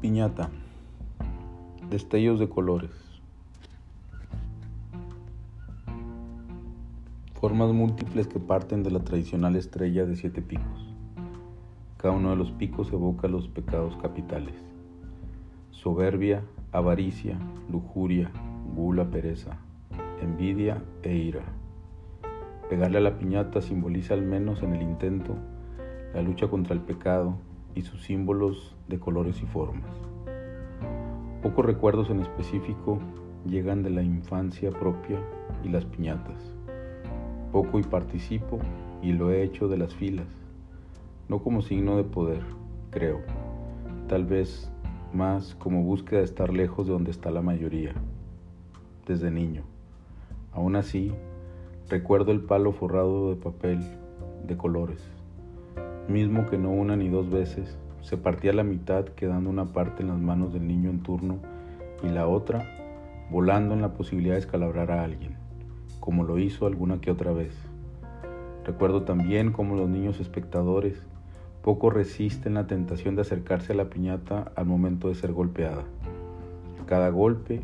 Piñata. Destellos de colores. Formas múltiples que parten de la tradicional estrella de siete picos. Cada uno de los picos evoca los pecados capitales. Soberbia, avaricia, lujuria, gula, pereza, envidia e ira. Pegarle a la piñata simboliza al menos en el intento la lucha contra el pecado y sus símbolos de colores y formas. Pocos recuerdos en específico llegan de la infancia propia y las piñatas. Poco y participo y lo he hecho de las filas, no como signo de poder, creo, tal vez más como búsqueda de estar lejos de donde está la mayoría, desde niño. Aún así, recuerdo el palo forrado de papel de colores mismo que no una ni dos veces, se partía la mitad quedando una parte en las manos del niño en turno y la otra volando en la posibilidad de escalabrar a alguien, como lo hizo alguna que otra vez. Recuerdo también cómo los niños espectadores poco resisten la tentación de acercarse a la piñata al momento de ser golpeada. Cada golpe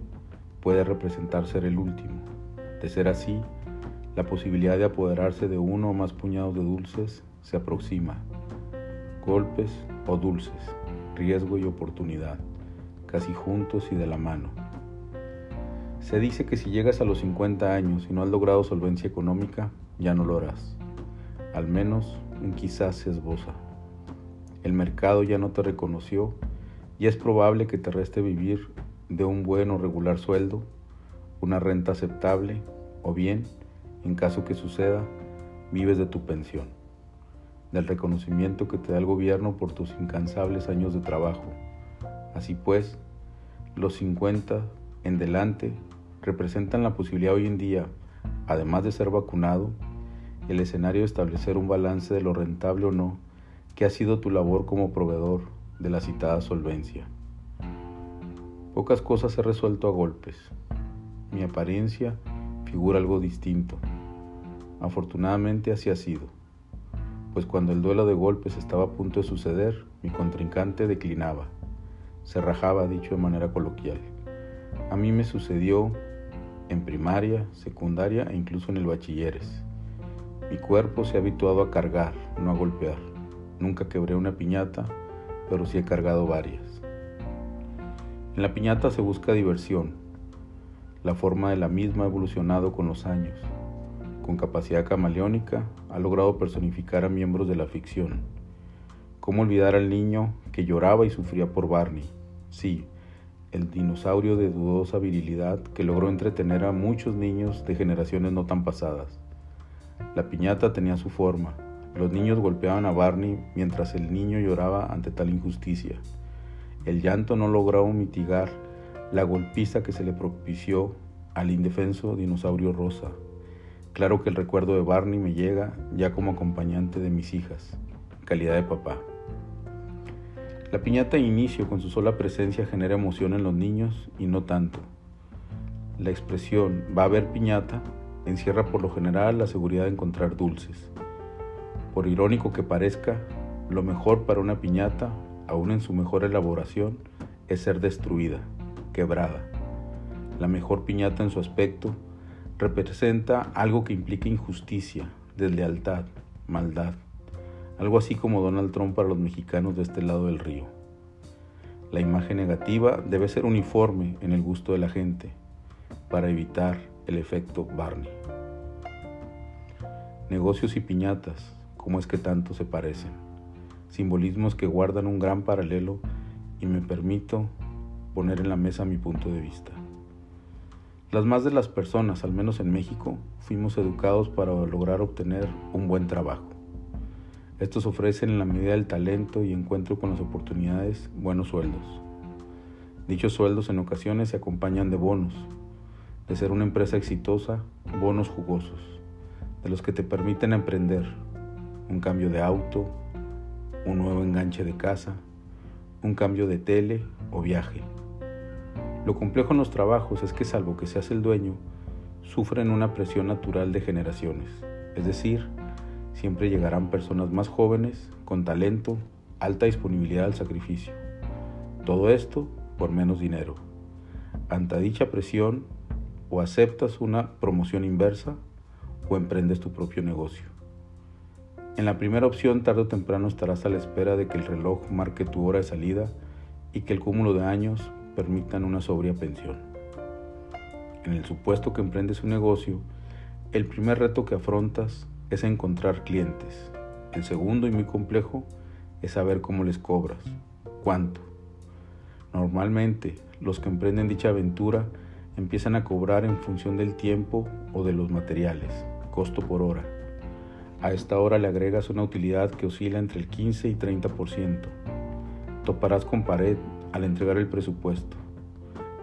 puede representar ser el último. De ser así, la posibilidad de apoderarse de uno o más puñados de dulces se aproxima. Golpes o dulces, riesgo y oportunidad, casi juntos y de la mano. Se dice que si llegas a los 50 años y no has logrado solvencia económica, ya no lo harás. Al menos un quizás se esboza. El mercado ya no te reconoció y es probable que te reste vivir de un buen o regular sueldo, una renta aceptable o bien, en caso que suceda, vives de tu pensión del reconocimiento que te da el gobierno por tus incansables años de trabajo. Así pues, los 50 en delante representan la posibilidad hoy en día, además de ser vacunado, el escenario de establecer un balance de lo rentable o no que ha sido tu labor como proveedor de la citada solvencia. Pocas cosas he resuelto a golpes. Mi apariencia figura algo distinto. Afortunadamente así ha sido pues cuando el duelo de golpes estaba a punto de suceder, mi contrincante declinaba, se rajaba, dicho de manera coloquial. A mí me sucedió en primaria, secundaria e incluso en el bachilleres. Mi cuerpo se ha habituado a cargar, no a golpear. Nunca quebré una piñata, pero sí he cargado varias. En la piñata se busca diversión. La forma de la misma ha evolucionado con los años con capacidad camaleónica, ha logrado personificar a miembros de la ficción. ¿Cómo olvidar al niño que lloraba y sufría por Barney? Sí, el dinosaurio de dudosa virilidad que logró entretener a muchos niños de generaciones no tan pasadas. La piñata tenía su forma. Los niños golpeaban a Barney mientras el niño lloraba ante tal injusticia. El llanto no logró mitigar la golpiza que se le propició al indefenso dinosaurio rosa. Claro que el recuerdo de Barney me llega ya como acompañante de mis hijas, calidad de papá. La piñata de inicio con su sola presencia genera emoción en los niños y no tanto. La expresión va a haber piñata encierra por lo general la seguridad de encontrar dulces. Por irónico que parezca, lo mejor para una piñata, aún en su mejor elaboración, es ser destruida, quebrada. La mejor piñata en su aspecto representa algo que implica injusticia, deslealtad, maldad, algo así como Donald Trump para los mexicanos de este lado del río. La imagen negativa debe ser uniforme en el gusto de la gente para evitar el efecto Barney. Negocios y piñatas, ¿cómo es que tanto se parecen? Simbolismos que guardan un gran paralelo y me permito poner en la mesa mi punto de vista. Las más de las personas, al menos en México, fuimos educados para lograr obtener un buen trabajo. Estos ofrecen en la medida del talento y encuentro con las oportunidades buenos sueldos. Dichos sueldos en ocasiones se acompañan de bonos, de ser una empresa exitosa, bonos jugosos, de los que te permiten emprender, un cambio de auto, un nuevo enganche de casa, un cambio de tele o viaje lo complejo en los trabajos es que salvo que seas el dueño, sufren una presión natural de generaciones. Es decir, siempre llegarán personas más jóvenes, con talento, alta disponibilidad al sacrificio. Todo esto por menos dinero. Ante dicha presión, o aceptas una promoción inversa o emprendes tu propio negocio. En la primera opción, tarde o temprano estarás a la espera de que el reloj marque tu hora de salida y que el cúmulo de años permitan una sobria pensión. En el supuesto que emprendes un negocio, el primer reto que afrontas es encontrar clientes. El segundo y muy complejo es saber cómo les cobras, cuánto. Normalmente, los que emprenden dicha aventura empiezan a cobrar en función del tiempo o de los materiales, costo por hora. A esta hora le agregas una utilidad que oscila entre el 15 y 30%. Toparás con pared al entregar el presupuesto.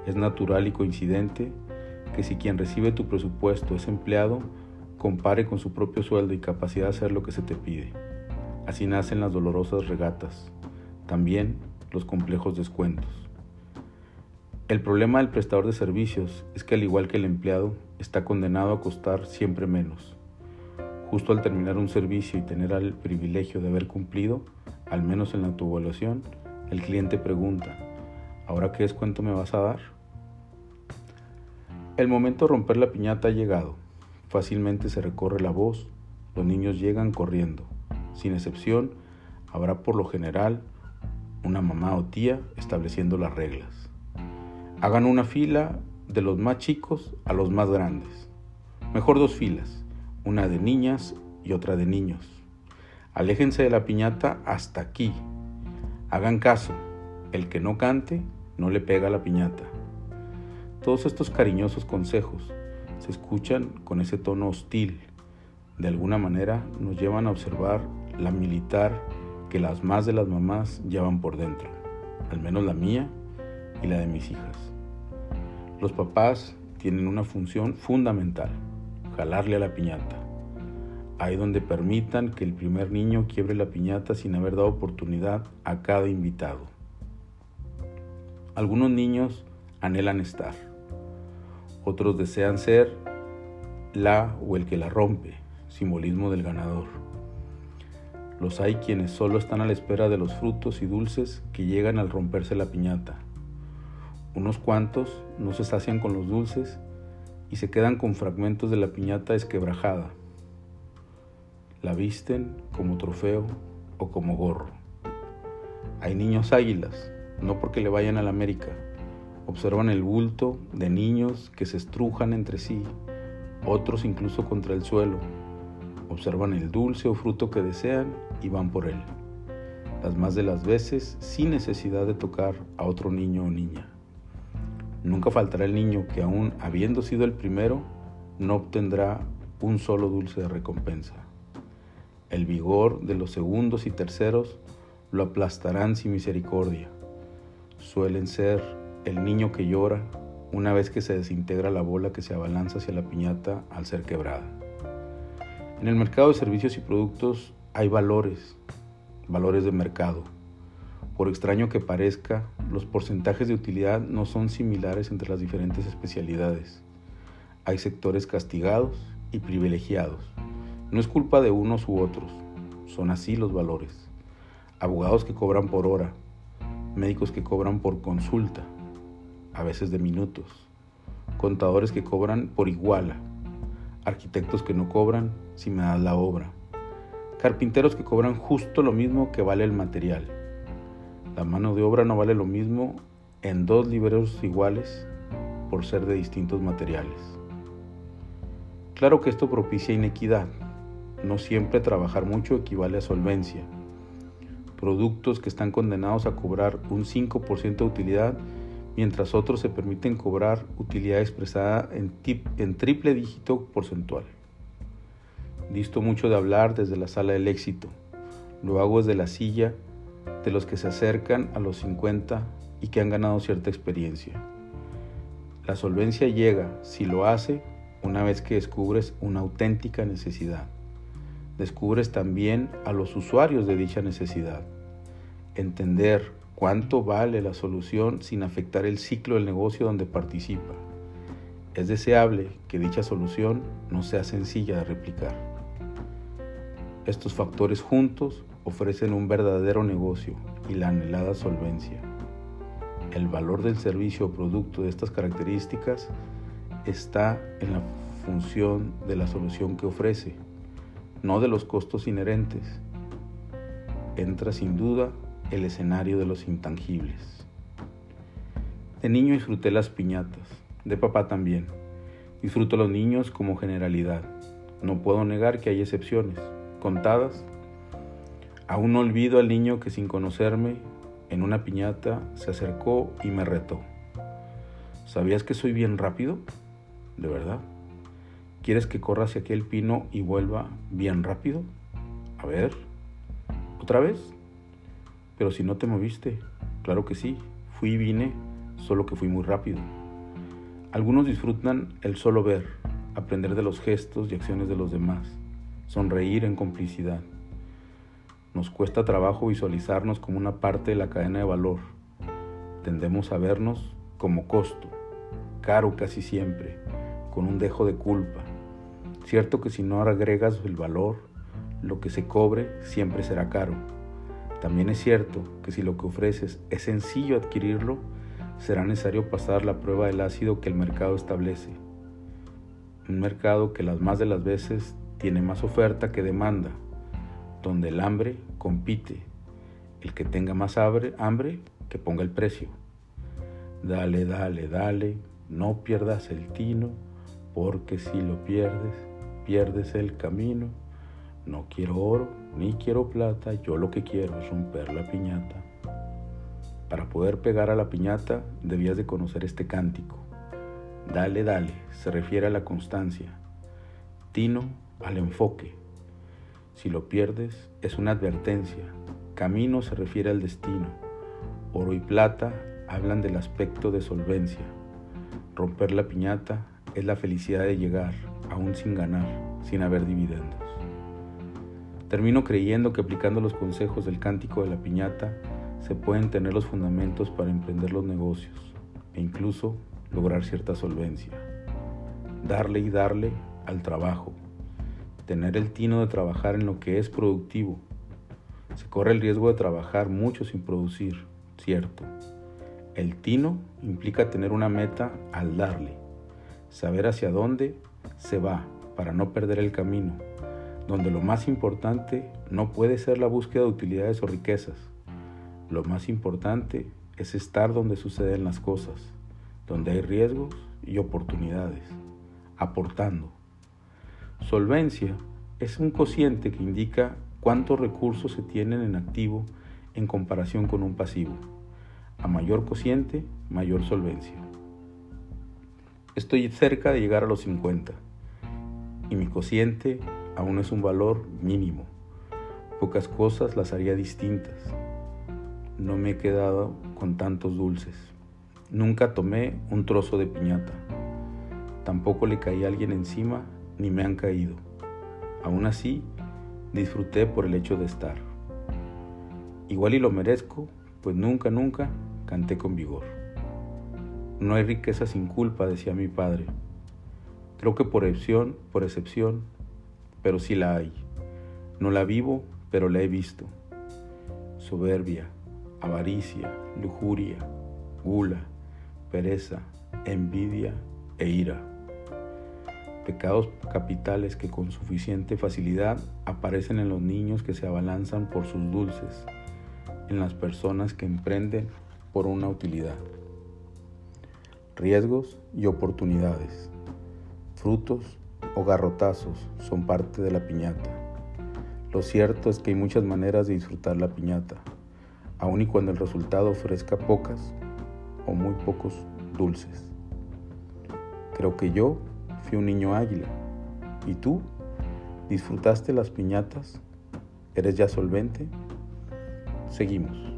Es natural y coincidente que si quien recibe tu presupuesto es empleado, compare con su propio sueldo y capacidad de hacer lo que se te pide. Así nacen las dolorosas regatas, también los complejos descuentos. El problema del prestador de servicios es que al igual que el empleado, está condenado a costar siempre menos. Justo al terminar un servicio y tener el privilegio de haber cumplido, al menos en la tu evaluación, el cliente pregunta, ¿ahora qué descuento me vas a dar? El momento de romper la piñata ha llegado. Fácilmente se recorre la voz, los niños llegan corriendo. Sin excepción, habrá por lo general una mamá o tía estableciendo las reglas. Hagan una fila de los más chicos a los más grandes. Mejor dos filas, una de niñas y otra de niños. Aléjense de la piñata hasta aquí. Hagan caso, el que no cante no le pega la piñata. Todos estos cariñosos consejos se escuchan con ese tono hostil. De alguna manera nos llevan a observar la militar que las más de las mamás llevan por dentro, al menos la mía y la de mis hijas. Los papás tienen una función fundamental, jalarle a la piñata. Ahí donde permitan que el primer niño quiebre la piñata sin haber dado oportunidad a cada invitado. Algunos niños anhelan estar otros desean ser la o el que la rompe, simbolismo del ganador. Los hay quienes solo están a la espera de los frutos y dulces que llegan al romperse la piñata. Unos cuantos no se sacian con los dulces y se quedan con fragmentos de la piñata esquebrajada. La visten como trofeo o como gorro. Hay niños águilas, no porque le vayan a la América, Observan el bulto de niños que se estrujan entre sí, otros incluso contra el suelo. Observan el dulce o fruto que desean y van por él. Las más de las veces sin necesidad de tocar a otro niño o niña. Nunca faltará el niño que aún habiendo sido el primero, no obtendrá un solo dulce de recompensa. El vigor de los segundos y terceros lo aplastarán sin misericordia. Suelen ser el niño que llora una vez que se desintegra la bola que se abalanza hacia la piñata al ser quebrada. En el mercado de servicios y productos hay valores, valores de mercado. Por extraño que parezca, los porcentajes de utilidad no son similares entre las diferentes especialidades. Hay sectores castigados y privilegiados. No es culpa de unos u otros, son así los valores. Abogados que cobran por hora, médicos que cobran por consulta, a veces de minutos, contadores que cobran por iguala, arquitectos que no cobran si me das la obra, carpinteros que cobran justo lo mismo que vale el material. La mano de obra no vale lo mismo en dos libreros iguales por ser de distintos materiales. Claro que esto propicia inequidad. No siempre trabajar mucho equivale a solvencia. Productos que están condenados a cobrar un 5% de utilidad mientras otros se permiten cobrar utilidad expresada en, triple dígito porcentual. Visto mucho de hablar desde la sala del éxito. Lo hago desde la silla de los que se acercan a los 50 y que han ganado cierta experiencia. La solvencia llega, si lo hace, una vez que descubres una auténtica necesidad. Descubres también a los usuarios de dicha necesidad. Entender cuánto vale la solución sin afectar el ciclo del negocio donde participa. Es deseable que dicha solución no sea sencilla de replicar. Estos factores juntos ofrecen un verdadero negocio y la anhelada solvencia. el valor del servicio o producto de estas características está en la función de la solución que ofrece, no de los costos inherentes. Entra sin duda el escenario de los intangibles. De niño disfruté las piñatas, de papá también. Disfruto a los niños como generalidad. No puedo negar que hay excepciones, contadas. Aún no olvido al niño que sin conocerme en una piñata se acercó y me retó. ¿Sabías que soy bien rápido? ¿De verdad? ¿Quieres que corra hacia aquel pino y vuelva bien rápido? A ver. ¿Otra vez? Pero si no te moviste. Claro que sí. Fui y vine, solo que fui muy rápido. Algunos disfrutan el solo ver, aprender de los gestos y acciones de los demás, sonreír en complicidad. Nos cuesta trabajo visualizarnos como una parte de la cadena de valor. Tendemos a vernos como costo, caro casi siempre, con un dejo de culpa. Cierto que si no agregas el valor, lo que se cobre siempre será caro. También es cierto que si lo que ofreces es sencillo adquirirlo, será necesario pasar la prueba del ácido que el mercado establece. Un mercado que las más de las veces tiene más oferta que demanda, donde el hambre compite. El que tenga más hambre, hambre que ponga el precio. Dale, dale, dale, no pierdas el tino, porque si lo pierdes, pierdes el camino. No quiero oro, ni quiero plata, yo lo que quiero es romper la piñata. Para poder pegar a la piñata debías de conocer este cántico. Dale, dale, se refiere a la constancia. Tino al enfoque. Si lo pierdes es una advertencia. Camino se refiere al destino. Oro y plata hablan del aspecto de solvencia. Romper la piñata es la felicidad de llegar, aún sin ganar, sin haber dividendos. Termino creyendo que aplicando los consejos del cántico de la piñata, se pueden tener los fundamentos para emprender los negocios e incluso lograr cierta solvencia. Darle y darle al trabajo. Tener el tino de trabajar en lo que es productivo. Se corre el riesgo de trabajar mucho sin producir, cierto. El tino implica tener una meta al darle, saber hacia dónde se va para no perder el camino, donde lo más importante no puede ser la búsqueda de utilidades o riquezas, lo más importante es estar donde suceden las cosas, donde hay riesgos y oportunidades, aportando. Solvencia es un cociente que indica cuántos recursos se tienen en activo en comparación con un pasivo. A mayor cociente, mayor solvencia. Estoy cerca de llegar a los 50 y mi cociente aún es un valor mínimo. Pocas cosas las haría distintas no me he quedado con tantos dulces. Nunca tomé un trozo de piñata. Tampoco le caí a alguien encima ni me han caído. Aún así, disfruté por el hecho de estar. Igual y lo merezco, pues nunca, nunca canté con vigor. No hay riqueza sin culpa, decía mi padre. Creo que por excepción, por excepción, pero sí la hay. No la vivo, pero la he visto. Soberbia, avaricia, lujuria, gula, pereza, envidia e ira. Pecados capitales que con suficiente facilidad aparecen en los niños que se abalanzan por sus dulces, en las personas que emprenden por una utilidad. Riesgos y oportunidades, frutos o garrotazos son parte de la piñata. Lo cierto es que hay muchas maneras de disfrutar la piñata aun y cuando el resultado ofrezca pocas o muy pocos dulces. Creo que yo fui un niño águila. ¿Y tú? ¿Disfrutaste las piñatas? ¿Eres ya solvente? Seguimos.